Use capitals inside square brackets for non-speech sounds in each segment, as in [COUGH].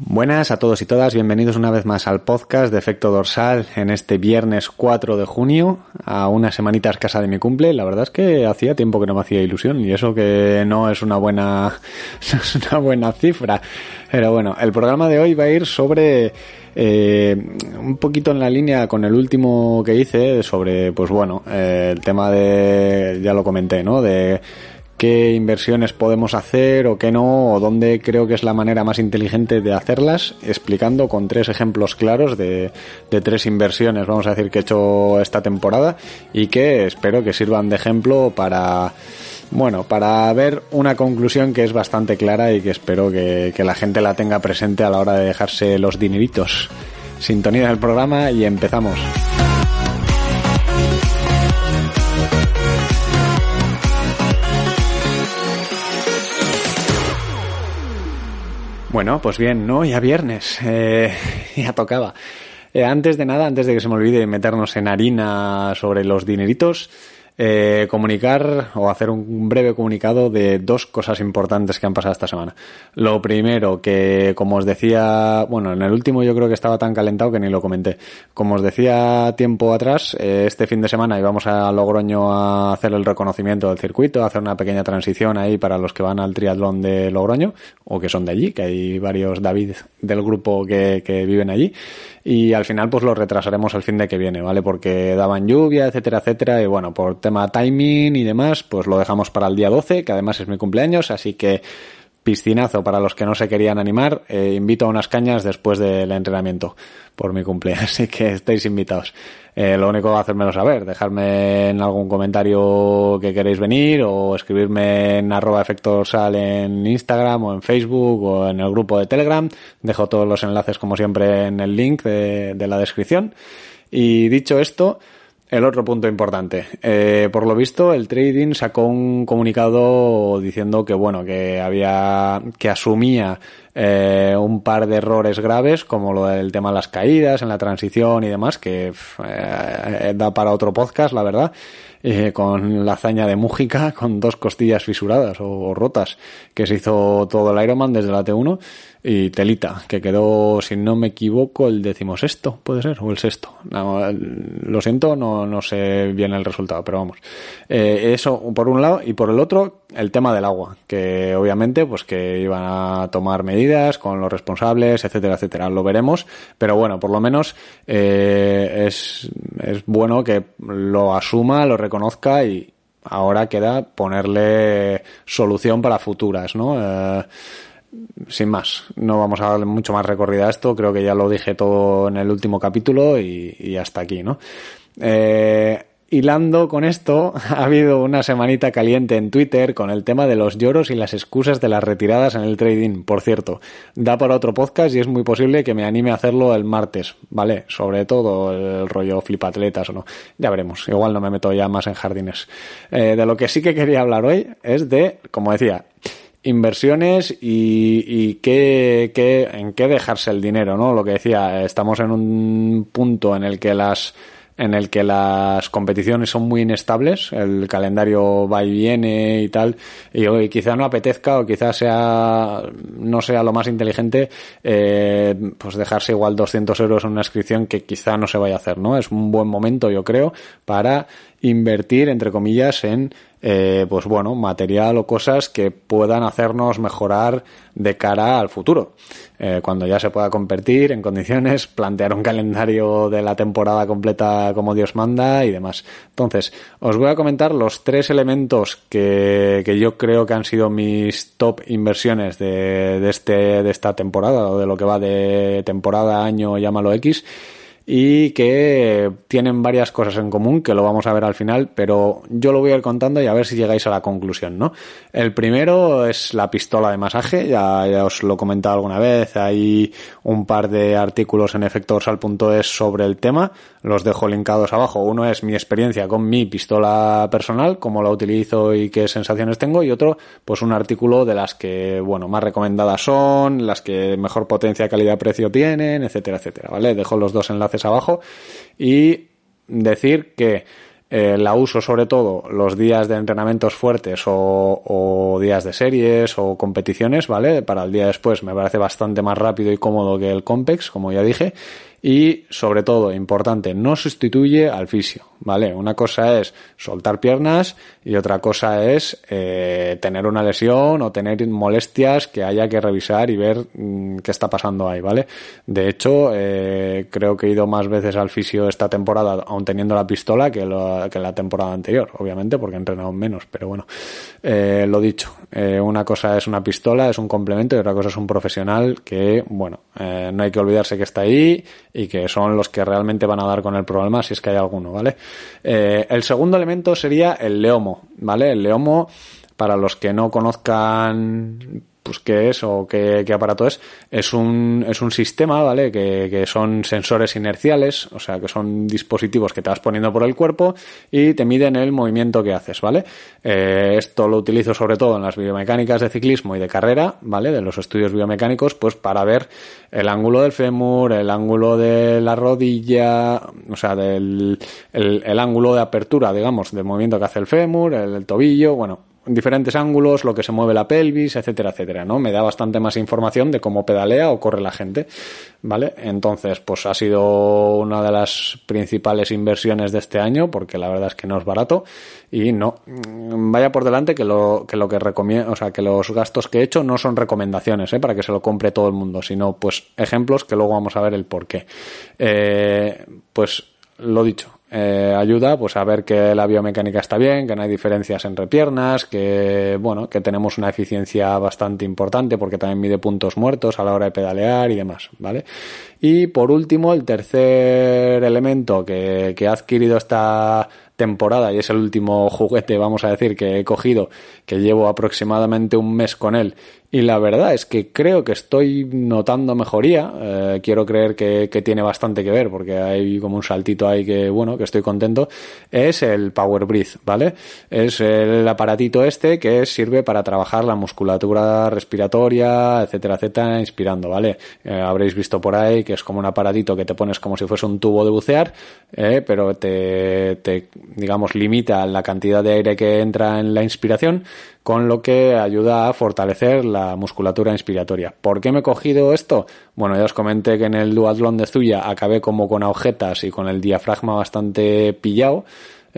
Buenas a todos y todas, bienvenidos una vez más al podcast de Efecto Dorsal en este viernes 4 de junio, a una semanita escasa de mi cumple. La verdad es que hacía tiempo que no me hacía ilusión y eso que no es una buena, [LAUGHS] es una buena cifra. Pero bueno, el programa de hoy va a ir sobre eh, un poquito en la línea con el último que hice sobre, pues bueno, eh, el tema de, ya lo comenté, ¿no? De qué inversiones podemos hacer o qué no, o dónde creo que es la manera más inteligente de hacerlas, explicando con tres ejemplos claros de, tres inversiones, vamos a decir, que he hecho esta temporada y que espero que sirvan de ejemplo para, bueno, para ver una conclusión que es bastante clara y que espero que la gente la tenga presente a la hora de dejarse los dineritos. Sintonía del programa y empezamos. Bueno, pues bien, ¿no? Ya viernes, eh, [LAUGHS] ya tocaba. Eh, antes de nada, antes de que se me olvide meternos en harina sobre los dineritos, eh, comunicar o hacer un breve comunicado de dos cosas importantes que han pasado esta semana. Lo primero, que como os decía, bueno, en el último yo creo que estaba tan calentado que ni lo comenté. Como os decía tiempo atrás, eh, este fin de semana íbamos a Logroño a hacer el reconocimiento del circuito, hacer una pequeña transición ahí para los que van al triatlón de Logroño o que son de allí, que hay varios David del grupo que, que viven allí y al final pues lo retrasaremos el fin de que viene, ¿vale? Porque daban lluvia, etcétera, etcétera, y bueno, por tema timing y demás, pues lo dejamos para el día 12, que además es mi cumpleaños, así que piscinazo para los que no se querían animar, eh, invito a unas cañas después del entrenamiento por mi cumpleaños, [LAUGHS] así que estáis invitados. Eh, lo único que hacérmelo saber, dejarme en algún comentario que queréis venir o escribirme en arroba efectosal en Instagram o en Facebook o en el grupo de Telegram. Dejo todos los enlaces como siempre en el link de, de la descripción. Y dicho esto, el otro punto importante. Eh, por lo visto, el trading sacó un comunicado diciendo que, bueno, que había, que asumía eh, un par de errores graves, como lo del tema de las caídas en la transición y demás, que eh, da para otro podcast, la verdad. Eh, con la hazaña de Mújica, [LAUGHS] con dos costillas fisuradas o, o, rotas, que se hizo todo el Ironman desde la T1, y Telita, que quedó, si no me equivoco, el decimosexto, puede ser, o el sexto. No, lo siento, no, no sé bien el resultado, pero vamos. Eh, eso por un lado, y por el otro, el tema del agua, que obviamente, pues que iban a tomar medidas con los responsables, etcétera, etcétera. Lo veremos, pero bueno, por lo menos eh, es, es bueno que lo asuma, lo reconozca y ahora queda ponerle solución para futuras, ¿no? Eh, sin más, no vamos a darle mucho más recorrida a esto, creo que ya lo dije todo en el último capítulo y, hasta aquí, ¿no? Eh, hilando con esto, [LAUGHS] ha habido una semanita caliente en Twitter con el tema de los lloros y las excusas de las retiradas en el trading. Por cierto, da para otro podcast y es muy posible que me anime a hacerlo el martes, ¿vale? Sobre todo el rollo flipatletas o no. Ya veremos, igual no me meto ya más en jardines. Eh, de lo que sí que quería hablar hoy es de, como decía, inversiones y, y qué, qué, en qué dejarse el dinero, ¿no? Lo que decía, estamos en un punto en el que las en el que las competiciones son muy inestables, el calendario va y viene y tal, y, y quizá no apetezca o quizá sea, no sea lo más inteligente, eh, pues dejarse igual 200 euros en una inscripción que quizá no se vaya a hacer, ¿no? Es un buen momento, yo creo, para invertir, entre comillas, en eh, pues bueno, material o cosas que puedan hacernos mejorar de cara al futuro. Eh, cuando ya se pueda competir en condiciones, [LAUGHS] plantear un calendario de la temporada completa como Dios manda y demás. Entonces, os voy a comentar los tres elementos que, que yo creo que han sido mis top inversiones de, de, este, de esta temporada o de lo que va de temporada, año, llámalo X y que tienen varias cosas en común que lo vamos a ver al final, pero yo lo voy a ir contando y a ver si llegáis a la conclusión, ¿no? El primero es la pistola de masaje, ya, os lo he comentado alguna vez, hay un par de artículos en efectorsal.es sobre el tema, los dejo linkados abajo. Uno es mi experiencia con mi pistola personal, cómo la utilizo y qué sensaciones tengo, y otro, pues un artículo de las que, bueno, más recomendadas son, las que mejor potencia, calidad, precio tienen, etcétera, etcétera, ¿vale? Dejo los dos enlaces abajo y decir que eh, la uso sobre todo los días de entrenamientos fuertes o, o, días de series o competiciones, ¿vale? Para el día después me parece bastante más rápido y cómodo que el Compex, como ya dije y sobre todo, importante, no sustituye al fisio, ¿vale? Una cosa es soltar piernas y otra cosa es eh, tener una lesión o tener molestias que haya que revisar y ver mm, qué está pasando ahí, ¿vale? De hecho, eh, creo que he ido más veces al fisio esta temporada, aún teniendo la pistola, que la temporada anterior, obviamente, porque he entrenado menos, pero bueno, eh, lo dicho, eh, una cosa es una pistola, es un complemento y otra cosa es un profesional que, bueno, eh, no hay que olvidarse que está ahí y que son los que realmente van a dar con el problema si es que hay alguno, ¿vale? Eh, el segundo elemento sería el leomo, ¿vale? El leomo, para los que no conozcan pues qué es o qué, aparato es, es un, es un sistema, ¿vale? Que, son sensores inerciales, o sea, que son dispositivos que te vas poniendo por el cuerpo y te miden el movimiento que haces, ¿vale? Eh, esto lo utilizo sobre todo en las biomecánicas de ciclismo y de carrera, ¿vale? De los estudios biomecánicos, pues para ver el ángulo del fémur, el ángulo de la rodilla, o sea, del el, el ángulo de apertura, digamos, del movimiento que hace el fémur, el tobillo, bueno, diferentes ángulos, lo que se mueve la pelvis, etcétera, etcétera, ¿no? Me da bastante más información de cómo pedalea o corre la gente, ¿vale? Entonces, pues ha sido una de las principales inversiones de este año, porque la verdad es que no es barato y no, vaya por delante que lo que lo que recomiendo, o sea, que los gastos que he hecho no son recomendaciones, ¿eh? Para que se lo compre todo el mundo, sino pues ejemplos que luego vamos a ver el por qué. Eh, pues lo dicho, eh, ayuda pues a ver que la biomecánica está bien, que no hay diferencias entre piernas, que bueno, que tenemos una eficiencia bastante importante porque también mide puntos muertos a la hora de pedalear y demás, ¿vale? Y por último, el tercer elemento que, que ha adquirido esta temporada y es el último juguete, vamos a decir, que he cogido, que llevo aproximadamente un mes con él y la verdad es que creo que estoy notando mejoría. Eh, quiero creer que, que, tiene bastante que ver porque hay como un saltito ahí que, bueno, que estoy contento. Es el Power Breath, ¿vale? Es el aparatito este que sirve para trabajar la musculatura respiratoria, etcétera, etcétera, inspirando, ¿vale? Eh, habréis visto por ahí que es como un aparatito que te pones como si fuese un tubo de bucear, eh, pero te, te, digamos, limita la cantidad de aire que entra en la inspiración con lo que ayuda a fortalecer la musculatura inspiratoria. ¿Por qué me he cogido esto? Bueno, ya os comenté que en el duatlón de Zuya acabé como con agujetas y con el diafragma bastante pillado.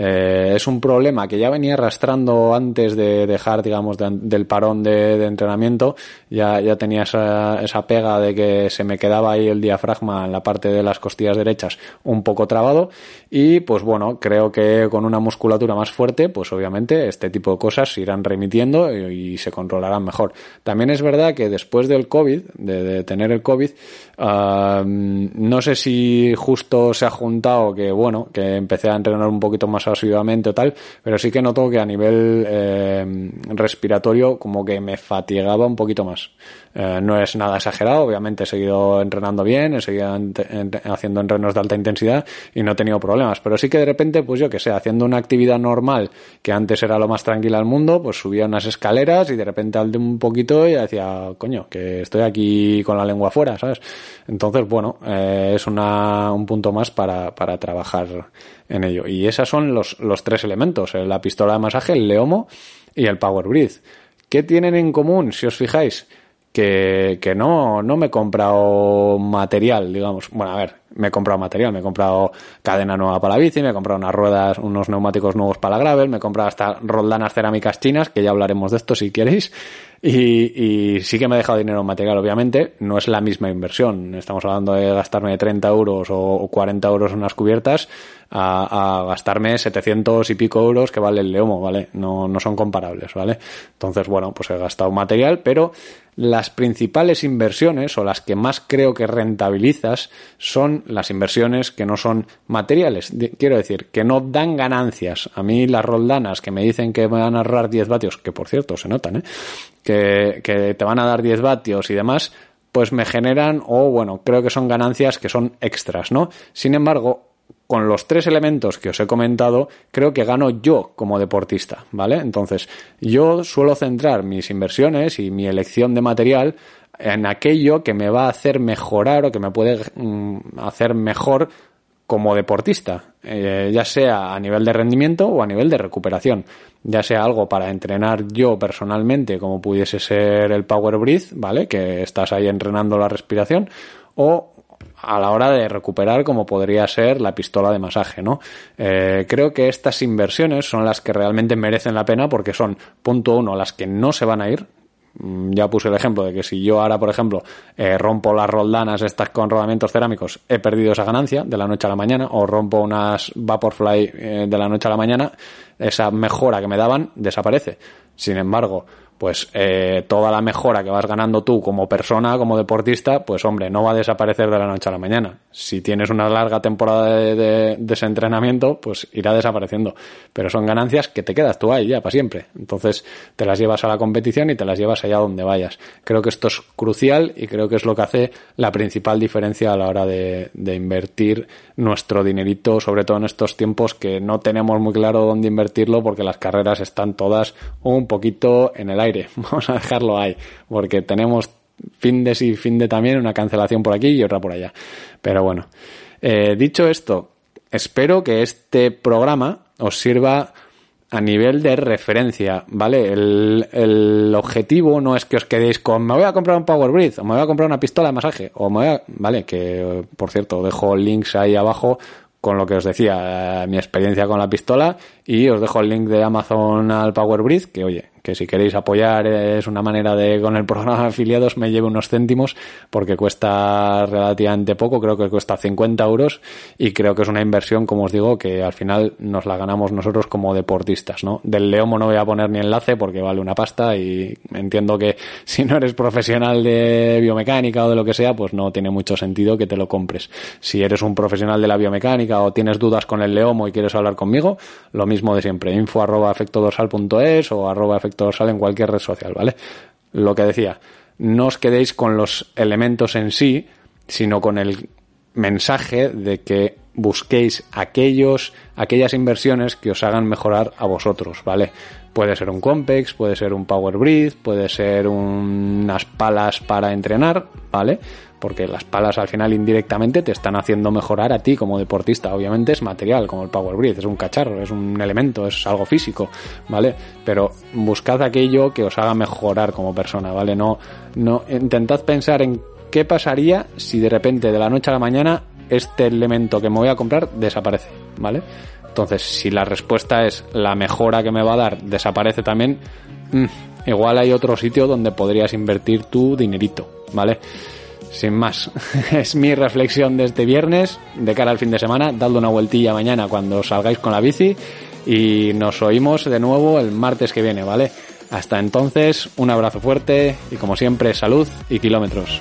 Eh, es un problema que ya venía arrastrando antes de dejar, digamos, de, del parón de, entrenamiento. Ya, ya tenía esa, pega de que se me quedaba ahí el diafragma en la parte de las costillas derechas un poco trabado. Y pues bueno, creo que con una musculatura más fuerte, pues obviamente este tipo de cosas se irán remitiendo y, se controlarán mejor. También es verdad que después del COVID, de, tener el COVID, no sé si justo se ha juntado que, bueno, que empecé a entrenar un poquito más asiduamente o tal, pero sí que noto que a nivel eh, respiratorio como que me fatigaba un poquito más. Eh, no es nada exagerado, obviamente he seguido entrenando bien, he seguido ent ent haciendo entrenos de alta intensidad y no he tenido problemas, pero sí que de repente, pues yo que sé, haciendo una actividad normal que antes era lo más tranquila del mundo, pues subía unas escaleras y de repente al de un poquito y decía, coño, que estoy aquí con la lengua afuera, ¿sabes? Entonces, bueno, eh, es una, un punto más para, para trabajar en ello. Y esos son los, los tres elementos, eh, la pistola de masaje, el leomo y el power breath. ¿Qué tienen en común, si os fijáis? Que, que no, no me he comprado material, digamos. Bueno, a ver, me he comprado material, me he comprado cadena nueva para la bici, me he comprado unas ruedas, unos neumáticos nuevos para la gravel, me he comprado hasta roldanas cerámicas chinas, que ya hablaremos de esto si queréis. Y, y, sí que me he dejado dinero en material, obviamente. No es la misma inversión. Estamos hablando de gastarme 30 euros o 40 euros en unas cubiertas a, a gastarme 700 y pico euros que vale el Leomo, ¿vale? No, no son comparables, ¿vale? Entonces, bueno, pues he gastado material, pero las principales inversiones o las que más creo que rentabilizas son las inversiones que no son materiales. Quiero decir, que no dan ganancias. A mí las roldanas que me dicen que van a ahorrar 10 vatios, que por cierto se notan, ¿eh? que, que te van a dar 10 vatios y demás, pues me generan, o bueno, creo que son ganancias que son extras, ¿no? Sin embargo, con los tres elementos que os he comentado, creo que gano yo como deportista, ¿vale? Entonces, yo suelo centrar mis inversiones y mi elección de material en aquello que me va a hacer mejorar o que me puede mm, hacer mejor como deportista, eh, ya sea a nivel de rendimiento o a nivel de recuperación, ya sea algo para entrenar yo personalmente, como pudiese ser el Power Breath, ¿vale? Que estás ahí entrenando la respiración, o a la hora de recuperar como podría ser la pistola de masaje, ¿no? Eh, creo que estas inversiones son las que realmente merecen la pena porque son, punto uno, las que no se van a ir, ya puse el ejemplo de que si yo ahora, por ejemplo, eh, rompo las roldanas estas con rodamientos cerámicos, he perdido esa ganancia de la noche a la mañana, o rompo unas Vaporfly eh, de la noche a la mañana, esa mejora que me daban desaparece. Sin embargo, pues eh, toda la mejora que vas ganando tú como persona, como deportista, pues hombre, no va a desaparecer de la noche a la mañana. Si tienes una larga temporada de, desentrenamiento, pues irá desapareciendo. Pero son ganancias que te quedas tú ahí ya para siempre. Entonces te las llevas a la competición y te las llevas allá donde vayas. Creo que esto es crucial y creo que es lo que hace la principal diferencia a la hora de, de invertir nuestro dinerito, sobre todo en estos tiempos que no tenemos muy claro dónde invertirlo porque las carreras están todas un poquito en el aire [LAUGHS] Vamos a dejarlo ahí, porque tenemos fin de sí, fin de también, una cancelación por aquí y otra por allá. Pero bueno, eh, dicho esto, espero que este programa os sirva a nivel de referencia, ¿vale? El, el, objetivo no es que os quedéis con me voy a comprar un Power Breath, o me voy a comprar una pistola de masaje, o me voy a, ¿vale? Que, por cierto, dejo links ahí abajo con lo que os decía, eh, mi experiencia con la pistola, y os dejo el link de Amazon al Power Breath, que oye, si queréis apoyar es una manera de con el programa de afiliados me lleve unos céntimos porque cuesta relativamente poco, creo que cuesta 50 euros y creo que es una inversión, como os digo, que al final nos la ganamos nosotros como deportistas, ¿no? Del Leomo no voy a poner ni enlace porque vale una pasta y entiendo que [LAUGHS] si no eres profesional de biomecánica o de lo que sea, pues no tiene mucho sentido que te lo compres. Si eres un profesional de la biomecánica o tienes dudas con el Leomo y quieres hablar conmigo, lo mismo de siempre, info arroba efectodorsal.es o arroba sale en cualquier red social, ¿vale? Lo que decía, no os quedéis con los elementos en sí, sino con el mensaje de que busquéis aquellos, aquellas inversiones que os hagan mejorar a vosotros, ¿vale? Puede ser un Compex, puede ser un Power Breath, puede ser unas palas para entrenar, ¿vale? Porque las palas al final indirectamente te están haciendo mejorar a ti como deportista. Obviamente es material, como el Power Breath, es un cacharro, es un elemento, es algo físico, ¿vale? Pero buscad aquello que os haga mejorar como persona, ¿vale? No, no, intentad pensar en qué pasaría si de repente de la noche a la mañana este elemento que me voy a comprar desaparece, ¿vale? Entonces, si la respuesta es la mejora que me va a dar desaparece también, mm, igual hay otro sitio donde podrías invertir tu dinerito, ¿vale? Sin más, [LAUGHS] es mi reflexión de este viernes de cara al fin de semana. Dadle una vueltilla mañana cuando salgáis con la bici y nos oímos de nuevo el martes que viene, ¿vale? Hasta entonces, un abrazo fuerte y como siempre, salud y kilómetros.